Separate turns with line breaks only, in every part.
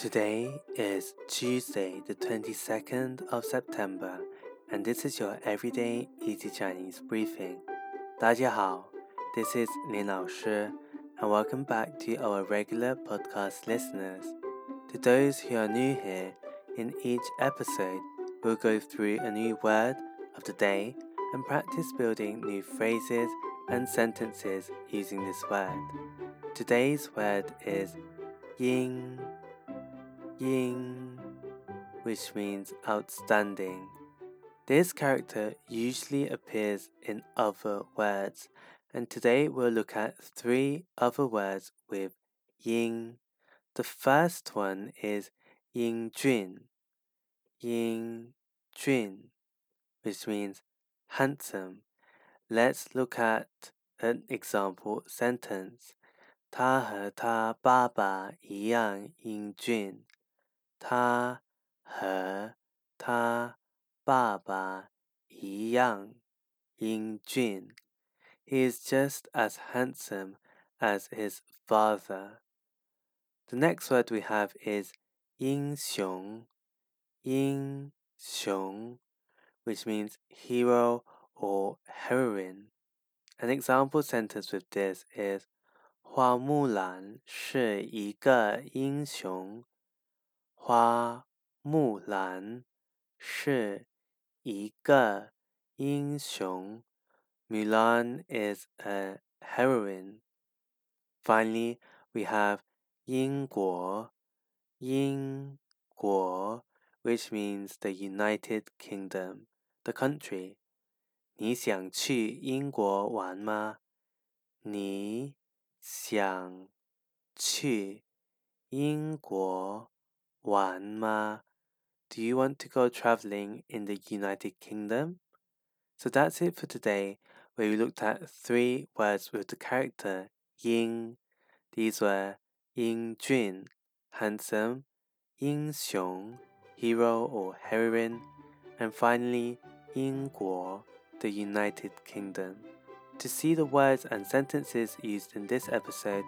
Today is Tuesday, the 22nd of September, and this is your everyday easy Chinese briefing. 大家好, this is Lin Lao Shi, and welcome back to our regular podcast listeners. To those who are new here, in each episode, we'll go through a new word of the day and practice building new phrases and sentences using this word. Today's word is ying ying, which means outstanding. This character usually appears in other words, and today we'll look at three other words with ying. The first one is ying jun, ying jun, which means handsome. Let's look at an example sentence. 他和他爸爸一样英俊。 他和他爸爸一样英俊。He is just as handsome as his father. The next word we have is 英雄,英雄, which means hero or heroine. An example sentence with this is 花木兰是一个英雄。 花木兰是一个英雄。Milan is a heroine. Finally, we have 英国，英国 which means the United Kingdom, the country. 你想去英国玩吗？你想去英国？Wanma. Do you want to go traveling in the United Kingdom? So that's it for today, where we looked at three words with the character Ying. These were Ying Jun, handsome, Ying Xiong, hero or heroine, and finally Ying Guo, the United Kingdom. To see the words and sentences used in this episode,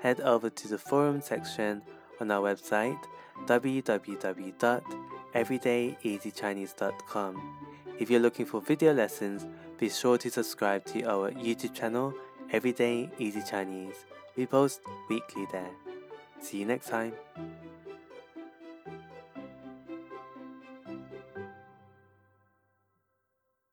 head over to the forum section on our website www.everydayeasychinese.com. If you're looking for video lessons, be sure to subscribe to our YouTube channel, Everyday Easy Chinese. We post weekly there. See you next time.